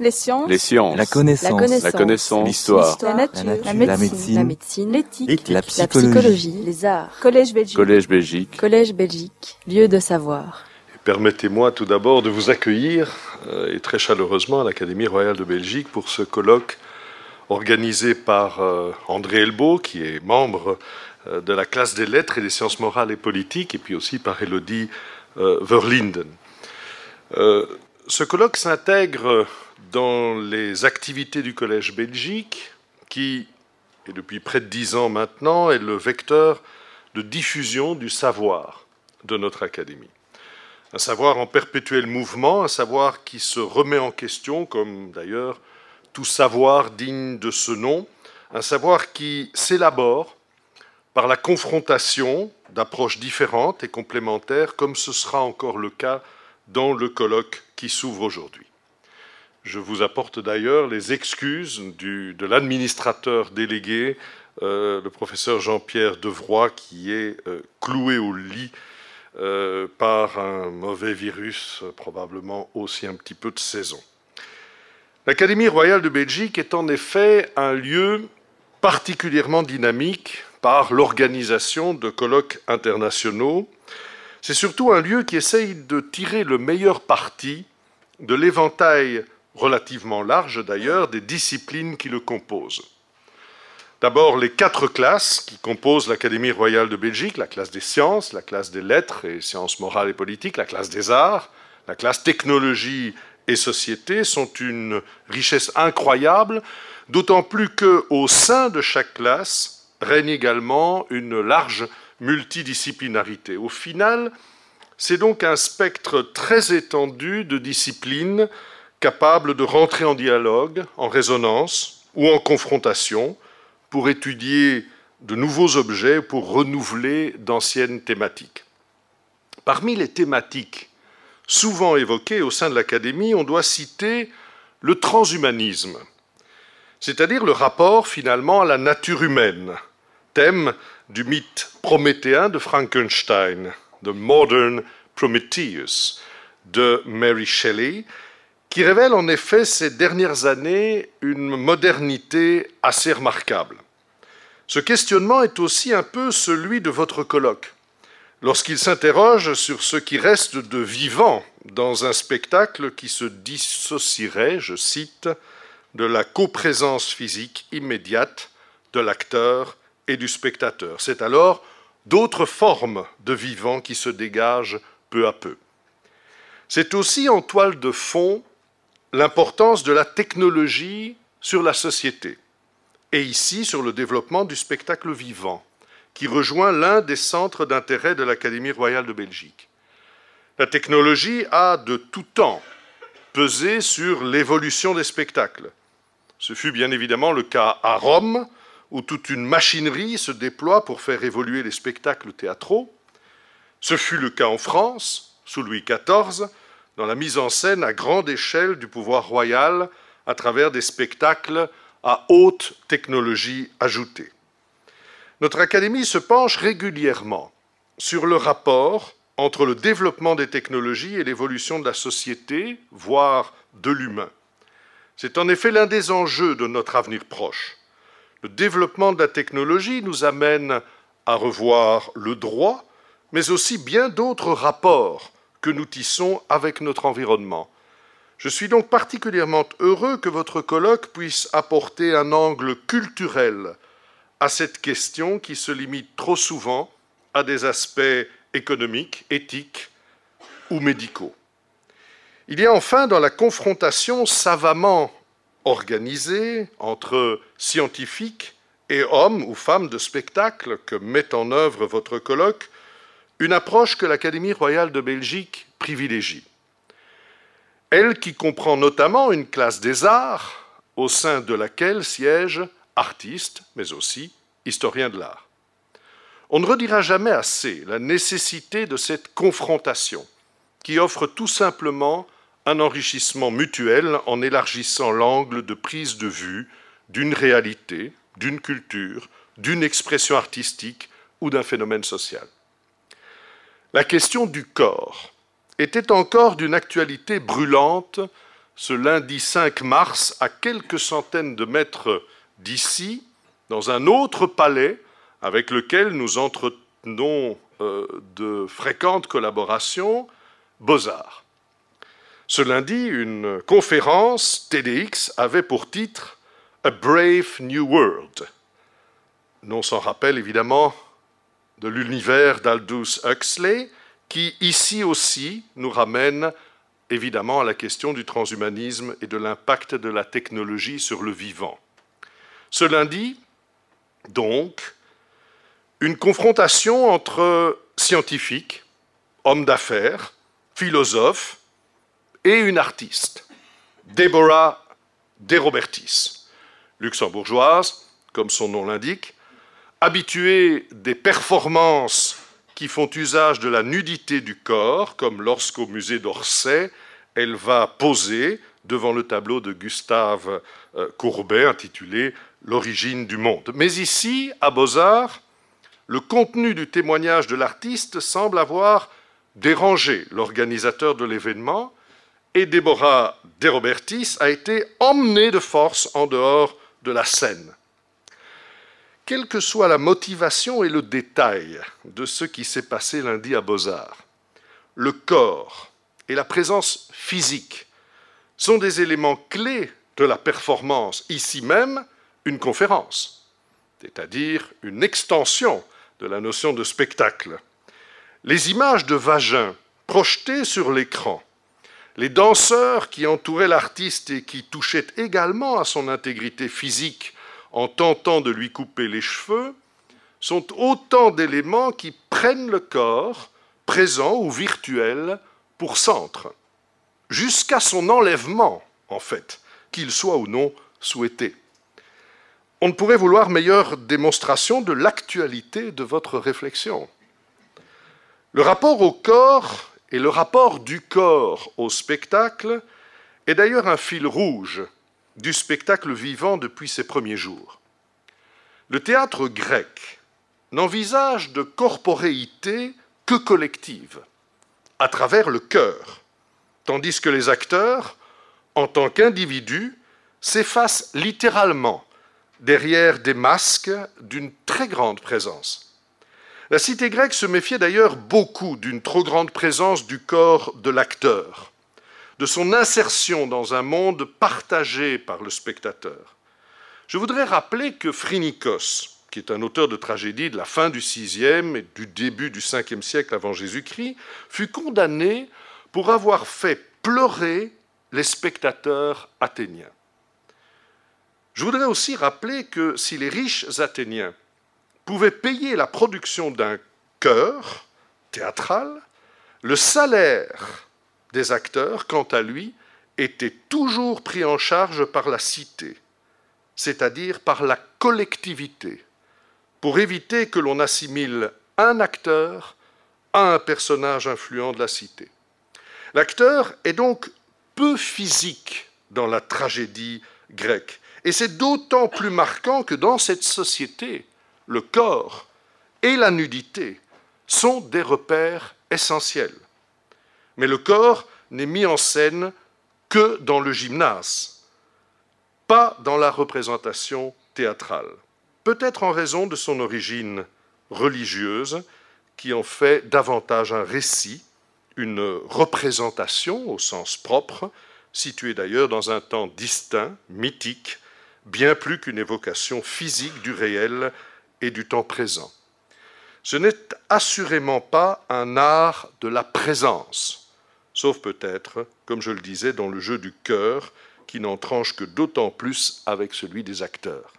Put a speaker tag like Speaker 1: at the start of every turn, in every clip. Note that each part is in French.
Speaker 1: Les sciences.
Speaker 2: Les sciences.
Speaker 3: La connaissance.
Speaker 1: La connaissance.
Speaker 2: L'histoire.
Speaker 1: La nature.
Speaker 3: La
Speaker 1: La
Speaker 3: nature.
Speaker 1: médecine.
Speaker 3: La médecine.
Speaker 1: L'éthique.
Speaker 3: La
Speaker 1: La
Speaker 3: psychologie.
Speaker 1: Les arts. Collège Belgique.
Speaker 2: Collège Belgique.
Speaker 1: Collège Belgique. Lieu de savoir.
Speaker 4: Permettez-moi tout d'abord de vous accueillir, euh, et très chaleureusement, à l'Académie royale de Belgique pour ce colloque organisé par euh, André Elbeau, qui est membre euh, de la classe des lettres et des sciences morales et politiques, et puis aussi par Elodie euh, Verlinden. Euh, ce colloque s'intègre dans les activités du Collège Belgique, qui, et depuis près de dix ans maintenant, est le vecteur de diffusion du savoir de notre Académie un savoir en perpétuel mouvement, un savoir qui se remet en question, comme d'ailleurs tout savoir digne de ce nom, un savoir qui s'élabore par la confrontation d'approches différentes et complémentaires, comme ce sera encore le cas dans le colloque qui s'ouvre aujourd'hui. Je vous apporte d'ailleurs les excuses de l'administrateur délégué, euh, le professeur Jean-Pierre Devroy, qui est euh, cloué au lit euh, par un mauvais virus, probablement aussi un petit peu de saison. L'Académie royale de Belgique est en effet un lieu particulièrement dynamique par l'organisation de colloques internationaux. C'est surtout un lieu qui essaye de tirer le meilleur parti de l'éventail relativement large d'ailleurs des disciplines qui le composent. D'abord, les quatre classes qui composent l'Académie royale de Belgique, la classe des sciences, la classe des lettres et sciences morales et politiques, la classe des arts, la classe technologie et société, sont une richesse incroyable, d'autant plus qu'au sein de chaque classe règne également une large multidisciplinarité. Au final, c'est donc un spectre très étendu de disciplines capables de rentrer en dialogue, en résonance ou en confrontation, pour étudier de nouveaux objets, pour renouveler d'anciennes thématiques. Parmi les thématiques souvent évoquées au sein de l'Académie, on doit citer le transhumanisme, c'est-à-dire le rapport finalement à la nature humaine, thème du mythe prométhéen de Frankenstein, The Modern Prometheus de Mary Shelley, qui révèle en effet ces dernières années une modernité assez remarquable. Ce questionnement est aussi un peu celui de votre colloque, lorsqu'il s'interroge sur ce qui reste de vivant dans un spectacle qui se dissocierait, je cite, de la coprésence physique immédiate de l'acteur et du spectateur. C'est alors d'autres formes de vivant qui se dégagent peu à peu. C'est aussi en toile de fond l'importance de la technologie sur la société, et ici sur le développement du spectacle vivant, qui rejoint l'un des centres d'intérêt de l'Académie royale de Belgique. La technologie a de tout temps pesé sur l'évolution des spectacles. Ce fut bien évidemment le cas à Rome, où toute une machinerie se déploie pour faire évoluer les spectacles théâtraux. Ce fut le cas en France, sous Louis XIV, dans la mise en scène à grande échelle du pouvoir royal à travers des spectacles à haute technologie ajoutée. Notre Académie se penche régulièrement sur le rapport entre le développement des technologies et l'évolution de la société, voire de l'humain. C'est en effet l'un des enjeux de notre avenir proche. Le développement de la technologie nous amène à revoir le droit, mais aussi bien d'autres rapports que nous tissons avec notre environnement. Je suis donc particulièrement heureux que votre colloque puisse apporter un angle culturel à cette question qui se limite trop souvent à des aspects économiques, éthiques ou médicaux. Il y a enfin dans la confrontation savamment organisée entre scientifiques et hommes ou femmes de spectacle que met en œuvre votre colloque une approche que l'Académie royale de Belgique privilégie. Elle qui comprend notamment une classe des arts au sein de laquelle siègent artistes, mais aussi historiens de l'art. On ne redira jamais assez la nécessité de cette confrontation qui offre tout simplement un enrichissement mutuel en élargissant l'angle de prise de vue d'une réalité, d'une culture, d'une expression artistique ou d'un phénomène social. La question du corps était encore d'une actualité brûlante ce lundi 5 mars, à quelques centaines de mètres d'ici, dans un autre palais avec lequel nous entretenons euh, de fréquentes collaborations, Beaux-Arts. Ce lundi, une conférence TDX avait pour titre A Brave New World. Non s'en rappelle évidemment de l'univers d'Aldous Huxley, qui ici aussi nous ramène évidemment à la question du transhumanisme et de l'impact de la technologie sur le vivant. Ce lundi, donc, une confrontation entre scientifiques, hommes d'affaires, philosophes et une artiste, Deborah De Robertis, luxembourgeoise, comme son nom l'indique, habituée des performances qui font usage de la nudité du corps, comme lorsqu'au musée d'Orsay, elle va poser devant le tableau de Gustave euh, Courbet intitulé L'origine du monde. Mais ici, à Beaux-Arts, le contenu du témoignage de l'artiste semble avoir dérangé l'organisateur de l'événement et Déborah De Robertis a été emmenée de force en dehors de la scène quelle que soit la motivation et le détail de ce qui s'est passé lundi à Beaux-Arts, le corps et la présence physique sont des éléments clés de la performance, ici même une conférence, c'est-à-dire une extension de la notion de spectacle. Les images de vagin projetées sur l'écran, les danseurs qui entouraient l'artiste et qui touchaient également à son intégrité physique en tentant de lui couper les cheveux, sont autant d'éléments qui prennent le corps, présent ou virtuel, pour centre, jusqu'à son enlèvement, en fait, qu'il soit ou non souhaité. On ne pourrait vouloir meilleure démonstration de l'actualité de votre réflexion. Le rapport au corps et le rapport du corps au spectacle est d'ailleurs un fil rouge du spectacle vivant depuis ses premiers jours. Le théâtre grec n'envisage de corporéité que collective, à travers le cœur, tandis que les acteurs, en tant qu'individus, s'effacent littéralement derrière des masques d'une très grande présence. La cité grecque se méfiait d'ailleurs beaucoup d'une trop grande présence du corps de l'acteur de son insertion dans un monde partagé par le spectateur. Je voudrais rappeler que Phrynikos, qui est un auteur de tragédie de la fin du VIe et du début du Ve siècle avant Jésus-Christ, fut condamné pour avoir fait pleurer les spectateurs athéniens. Je voudrais aussi rappeler que si les riches athéniens pouvaient payer la production d'un chœur théâtral, le salaire des acteurs, quant à lui, était toujours pris en charge par la cité, c'est-à-dire par la collectivité, pour éviter que l'on assimile un acteur à un personnage influent de la cité. L'acteur est donc peu physique dans la tragédie grecque, et c'est d'autant plus marquant que dans cette société, le corps et la nudité sont des repères essentiels. Mais le corps n'est mis en scène que dans le gymnase, pas dans la représentation théâtrale. Peut-être en raison de son origine religieuse, qui en fait davantage un récit, une représentation au sens propre, située d'ailleurs dans un temps distinct, mythique, bien plus qu'une évocation physique du réel et du temps présent. Ce n'est assurément pas un art de la présence, sauf peut-être, comme je le disais, dans le jeu du cœur, qui n'en tranche que d'autant plus avec celui des acteurs.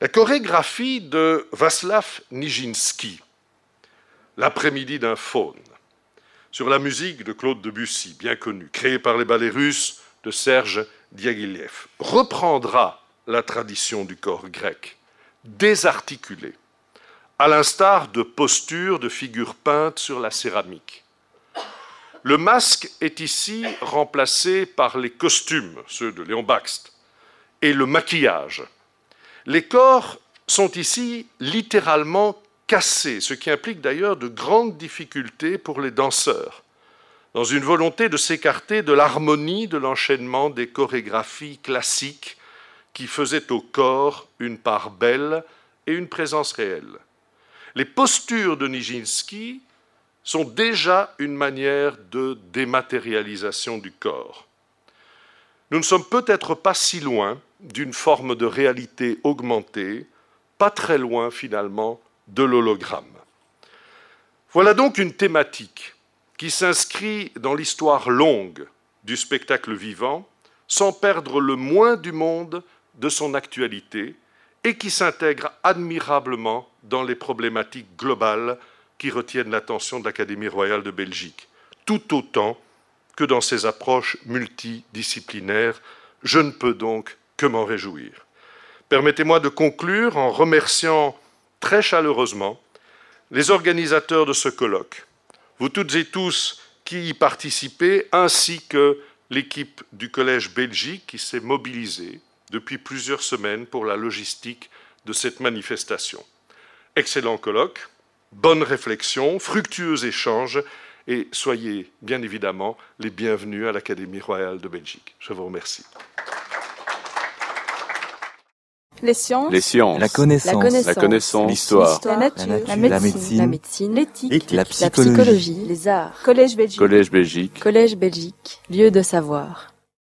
Speaker 4: La chorégraphie de Václav Nijinsky, L'après-midi d'un faune, sur la musique de Claude Debussy, bien connu, créée par les ballets russes de Serge Diaghilev, reprendra la tradition du corps grec, désarticulé, à l'instar de postures de figures peintes sur la céramique. Le masque est ici remplacé par les costumes, ceux de Léon Baxt, et le maquillage. Les corps sont ici littéralement cassés, ce qui implique d'ailleurs de grandes difficultés pour les danseurs. dans une volonté de s'écarter de l'harmonie de l'enchaînement des chorégraphies classiques qui faisaient au corps une part belle et une présence réelle. Les postures de Nijinsky sont déjà une manière de dématérialisation du corps. Nous ne sommes peut-être pas si loin d'une forme de réalité augmentée, pas très loin finalement de l'hologramme. Voilà donc une thématique qui s'inscrit dans l'histoire longue du spectacle vivant, sans perdre le moins du monde de son actualité, et qui s'intègre admirablement dans les problématiques globales qui retiennent l'attention de l'Académie royale de Belgique, tout autant que dans ses approches multidisciplinaires. Je ne peux donc que m'en réjouir. Permettez-moi de conclure en remerciant très chaleureusement les organisateurs de ce colloque, vous toutes et tous qui y participez, ainsi que l'équipe du Collège Belgique qui s'est mobilisée depuis plusieurs semaines pour la logistique de cette manifestation. Excellent colloque, bonne réflexion, fructueux échange et soyez bien évidemment les bienvenus à l'Académie royale de Belgique. Je vous remercie.
Speaker 1: Les sciences.
Speaker 2: Les sciences.
Speaker 3: La connaissance.
Speaker 2: La connaissance. L'histoire.
Speaker 1: La nature.
Speaker 3: La
Speaker 1: La
Speaker 3: médecine.
Speaker 1: médecine. L'éthique.
Speaker 3: L'éthique. La
Speaker 1: La
Speaker 3: psychologie.
Speaker 1: psychologie. Les arts. Collège Belgique.
Speaker 2: Collège Belgique.
Speaker 1: Collège Belgique. Lieu de savoir.